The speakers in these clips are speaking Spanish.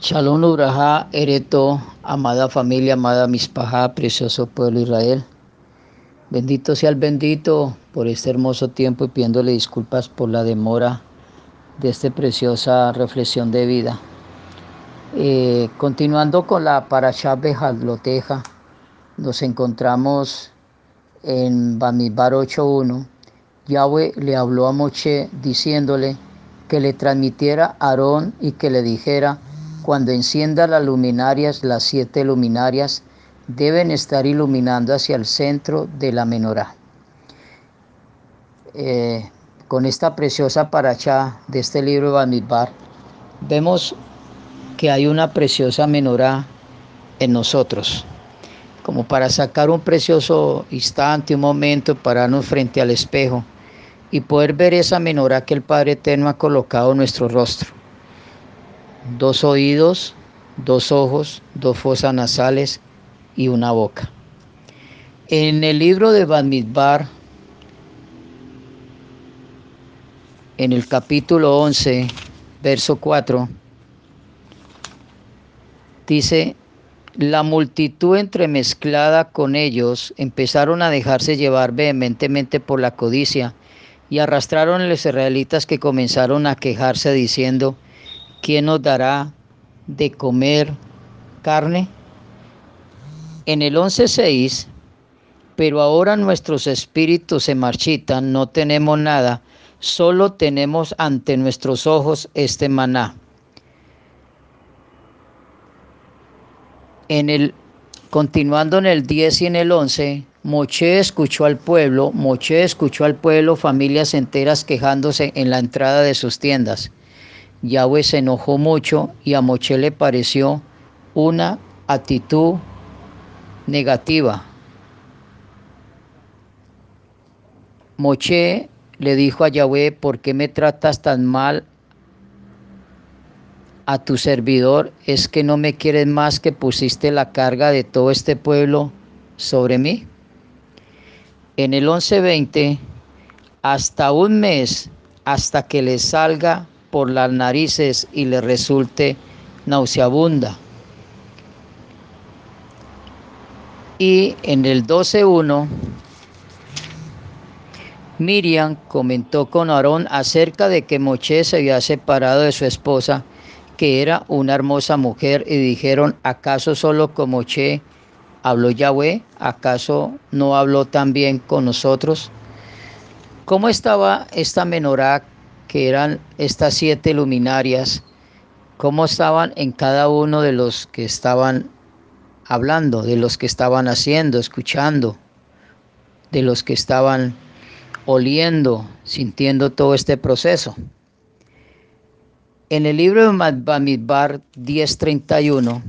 Shalom Uraja, Ereto, amada familia, amada Mispajá, precioso pueblo Israel. Bendito sea el bendito por este hermoso tiempo y pidiéndole disculpas por la demora de esta preciosa reflexión de vida. Eh, continuando con la Parashá Bejaloteja, nos encontramos en Bamidbar 8.1. Yahweh le habló a Moche diciéndole que le transmitiera a Aarón y que le dijera, cuando encienda las luminarias, las siete luminarias deben estar iluminando hacia el centro de la menorá. Eh, con esta preciosa paracha de este libro de Bamidbar, vemos que hay una preciosa menorá en nosotros, como para sacar un precioso instante, un momento, pararnos frente al espejo y poder ver esa menorá que el Padre Eterno ha colocado en nuestro rostro dos oídos, dos ojos, dos fosas nasales y una boca. En el libro de Bamidbar, en el capítulo 11, verso 4, dice, la multitud entremezclada con ellos empezaron a dejarse llevar vehementemente por la codicia y arrastraron a los israelitas que comenzaron a quejarse diciendo, ¿quién nos dará de comer carne? En el 11.6, pero ahora nuestros espíritus se marchitan, no tenemos nada, solo tenemos ante nuestros ojos este maná. En el, continuando en el 10 y en el 11, Moche escuchó al pueblo, Moche escuchó al pueblo, familias enteras quejándose en la entrada de sus tiendas. Yahweh se enojó mucho y a Moche le pareció una actitud negativa. Moche le dijo a Yahweh, ¿por qué me tratas tan mal a tu servidor? ¿Es que no me quieres más que pusiste la carga de todo este pueblo sobre mí? En el 11:20, hasta un mes, hasta que le salga por las narices y le resulte nauseabunda. Y en el 12.1, Miriam comentó con Aarón acerca de que Moche se había separado de su esposa, que era una hermosa mujer, y dijeron, ¿acaso solo con Moche habló Yahweh? ¿Acaso no habló también con nosotros? ¿Cómo estaba esta menorá que eran estas siete luminarias, cómo estaban en cada uno de los que estaban hablando, de los que estaban haciendo, escuchando, de los que estaban oliendo, sintiendo todo este proceso. En el libro de Bamidbar 10:31,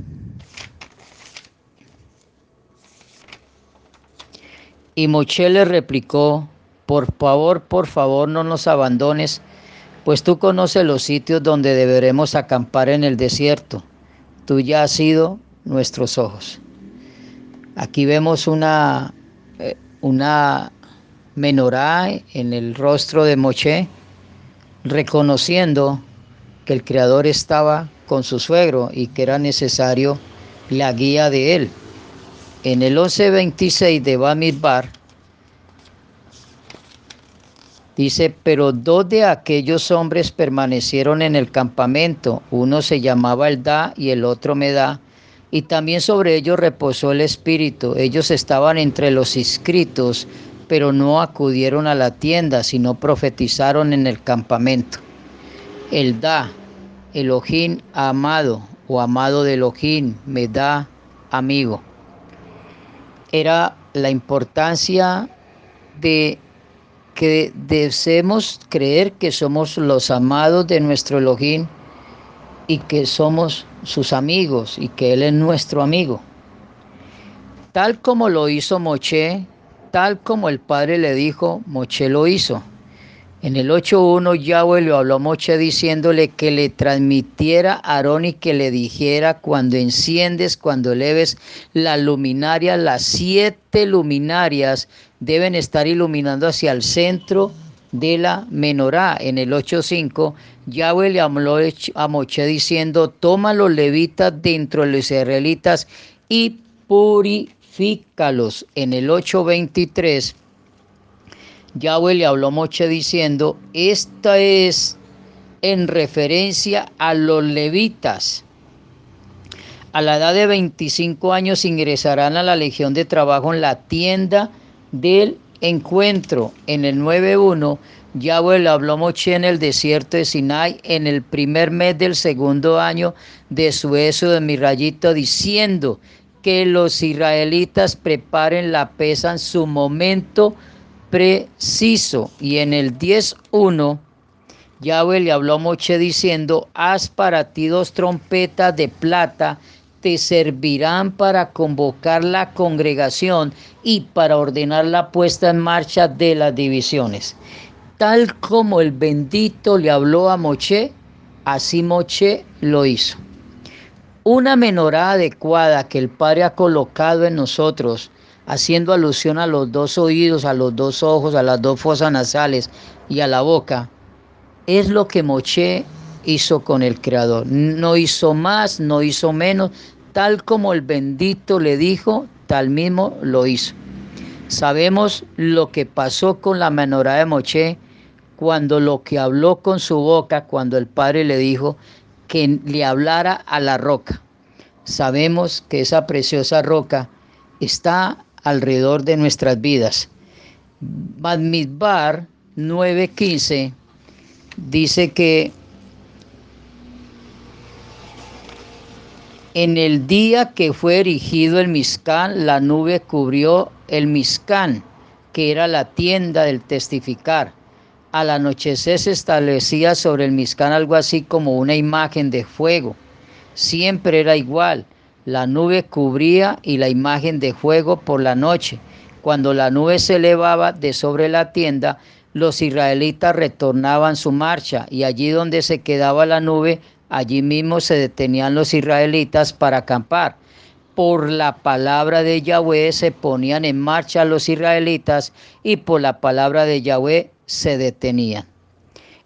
y Moche le replicó, por favor, por favor, no nos abandones pues tú conoces los sitios donde deberemos acampar en el desierto. Tú ya has sido nuestros ojos. Aquí vemos una, eh, una menorá en el rostro de Moche, reconociendo que el Creador estaba con su suegro y que era necesario la guía de él. En el 11.26 de Bamidbar, Dice, pero dos de aquellos hombres permanecieron en el campamento, uno se llamaba Elda y el otro Medá, y también sobre ellos reposó el Espíritu. Ellos estaban entre los inscritos, pero no acudieron a la tienda, sino profetizaron en el campamento. Elda, Elohim amado o amado de Elohim, Medá, amigo. Era la importancia de que deseemos creer que somos los amados de nuestro Elohim y que somos sus amigos y que Él es nuestro amigo. Tal como lo hizo Moche, tal como el Padre le dijo, Moche lo hizo. En el 8.1 Yahweh le habló a Moche diciéndole que le transmitiera a Aarón y que le dijera cuando enciendes, cuando eleves la luminaria, las siete luminarias deben estar iluminando hacia el centro de la menorá. En el 8.5, Yahweh le habló a Moche diciendo, toma los levitas dentro de los israelitas y purifícalos. En el 8.23, Yahweh le habló a Moche diciendo, esta es en referencia a los levitas. A la edad de 25 años ingresarán a la Legión de Trabajo en la tienda del encuentro. En el 9.1, Yahweh le habló Moche en el desierto de Sinai en el primer mes del segundo año de su eso de mi rayito, diciendo que los israelitas preparen la pesa en su momento preciso. Y en el 10.1, Yahweh le habló a Moche diciendo, haz para ti dos trompetas de plata, te servirán para convocar la congregación y para ordenar la puesta en marcha de las divisiones. Tal como el bendito le habló a Moche, así Moche lo hizo. Una menorá adecuada que el Padre ha colocado en nosotros, haciendo alusión a los dos oídos, a los dos ojos, a las dos fosas nasales y a la boca, es lo que Moche hizo con el Creador. No hizo más, no hizo menos. Tal como el bendito le dijo, tal mismo lo hizo. Sabemos lo que pasó con la menorá de Moche cuando lo que habló con su boca, cuando el Padre le dijo que le hablara a la roca. Sabemos que esa preciosa roca está alrededor de nuestras vidas. Badmidbar 9:15 dice que en el día que fue erigido el Miscán, la nube cubrió el Miscán, que era la tienda del testificar. Al anochecer se establecía sobre el Miscán algo así como una imagen de fuego. Siempre era igual. La nube cubría y la imagen de fuego por la noche. Cuando la nube se elevaba de sobre la tienda, los israelitas retornaban su marcha y allí donde se quedaba la nube, allí mismo se detenían los israelitas para acampar. Por la palabra de Yahweh se ponían en marcha los israelitas y por la palabra de Yahweh se detenían.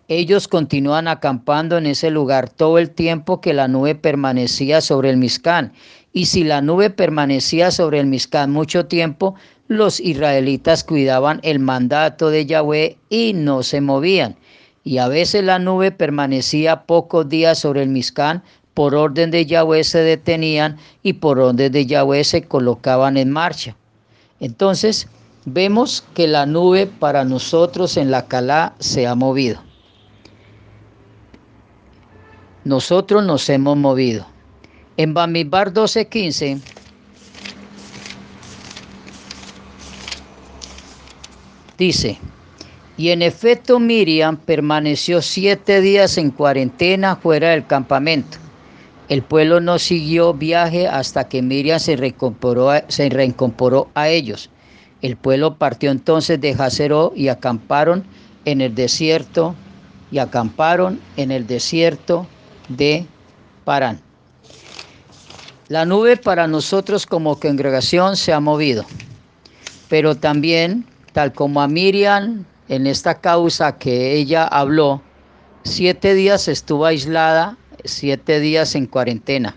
Ellos continúan acampando en ese lugar todo el tiempo que la nube permanecía sobre el Miscán. Y si la nube permanecía sobre el Miscán mucho tiempo, los israelitas cuidaban el mandato de Yahweh y no se movían. Y a veces la nube permanecía pocos días sobre el Miscán, por orden de Yahweh se detenían y por orden de Yahweh se colocaban en marcha. Entonces, vemos que la nube para nosotros en la Calá se ha movido. Nosotros nos hemos movido. En Bamidbar 12:15 Dice, y en efecto Miriam permaneció siete días en cuarentena fuera del campamento. El pueblo no siguió viaje hasta que Miriam se reincorporó a, se a ellos. El pueblo partió entonces de Jazeró y acamparon en el desierto y acamparon en el desierto de Parán. La nube para nosotros como congregación se ha movido, pero también tal como a Miriam en esta causa que ella habló, siete días estuvo aislada, siete días en cuarentena,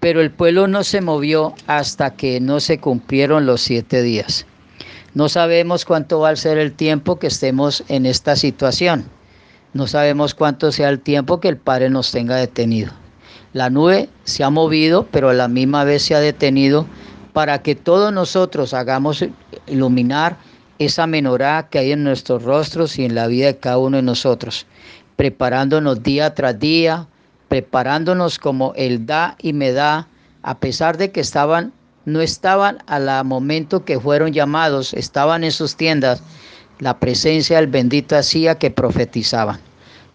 pero el pueblo no se movió hasta que no se cumplieron los siete días. No sabemos cuánto va a ser el tiempo que estemos en esta situación. No sabemos cuánto sea el tiempo que el Padre nos tenga detenido. La nube se ha movido, pero a la misma vez se ha detenido para que todos nosotros hagamos iluminar esa menorá que hay en nuestros rostros y en la vida de cada uno de nosotros, preparándonos día tras día, preparándonos como Él da y me da, a pesar de que estaban, no estaban al momento que fueron llamados, estaban en sus tiendas, la presencia del bendito hacía que profetizaban.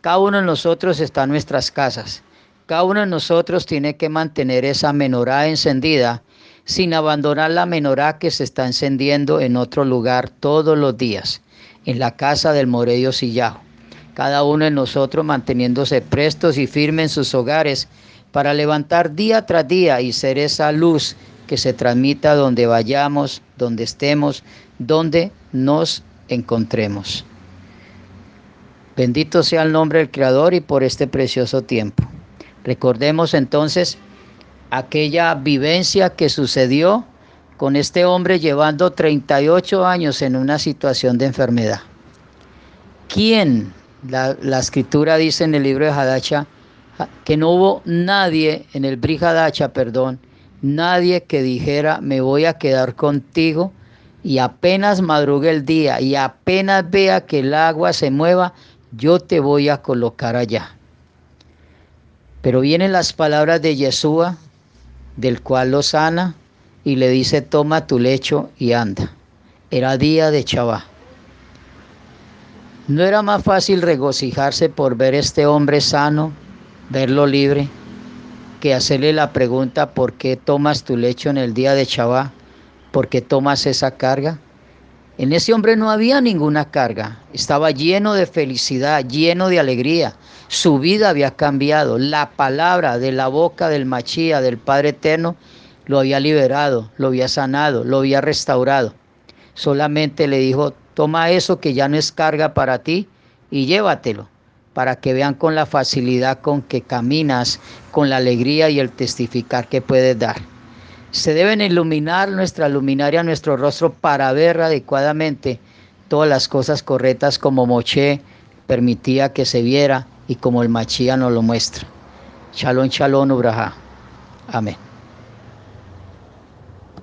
Cada uno de nosotros está en nuestras casas. Cada uno de nosotros tiene que mantener esa menorá encendida sin abandonar la menorá que se está encendiendo en otro lugar todos los días, en la casa del Moredio Sillajo. Cada uno de nosotros manteniéndose prestos y firmes en sus hogares para levantar día tras día y ser esa luz que se transmita donde vayamos, donde estemos, donde nos encontremos. Bendito sea el nombre del Creador y por este precioso tiempo. Recordemos entonces aquella vivencia que sucedió con este hombre llevando 38 años en una situación de enfermedad. ¿Quién? La, escritura dice en el libro de Hadacha que no hubo nadie en el Brihadacha, perdón, nadie que dijera me voy a quedar contigo y apenas madrugue el día y apenas vea que el agua se mueva, yo te voy a colocar allá. Pero vienen las palabras de Yeshua, del cual lo sana, y le dice, toma tu lecho y anda. Era día de Chabá. ¿No era más fácil regocijarse por ver este hombre sano, verlo libre, que hacerle la pregunta, ¿por qué tomas tu lecho en el día de Chabá? ¿Por qué tomas esa carga? En ese hombre no había ninguna carga, estaba lleno de felicidad, lleno de alegría. Su vida había cambiado. La palabra de la boca del Machía, del Padre Eterno, lo había liberado, lo había sanado, lo había restaurado. Solamente le dijo, toma eso que ya no es carga para ti y llévatelo, para que vean con la facilidad con que caminas, con la alegría y el testificar que puedes dar. Se deben iluminar nuestra luminaria, nuestro rostro para ver adecuadamente todas las cosas correctas como Moche permitía que se viera y como el Machía nos lo muestra. Shalom, shalom, Ubraja. Amén.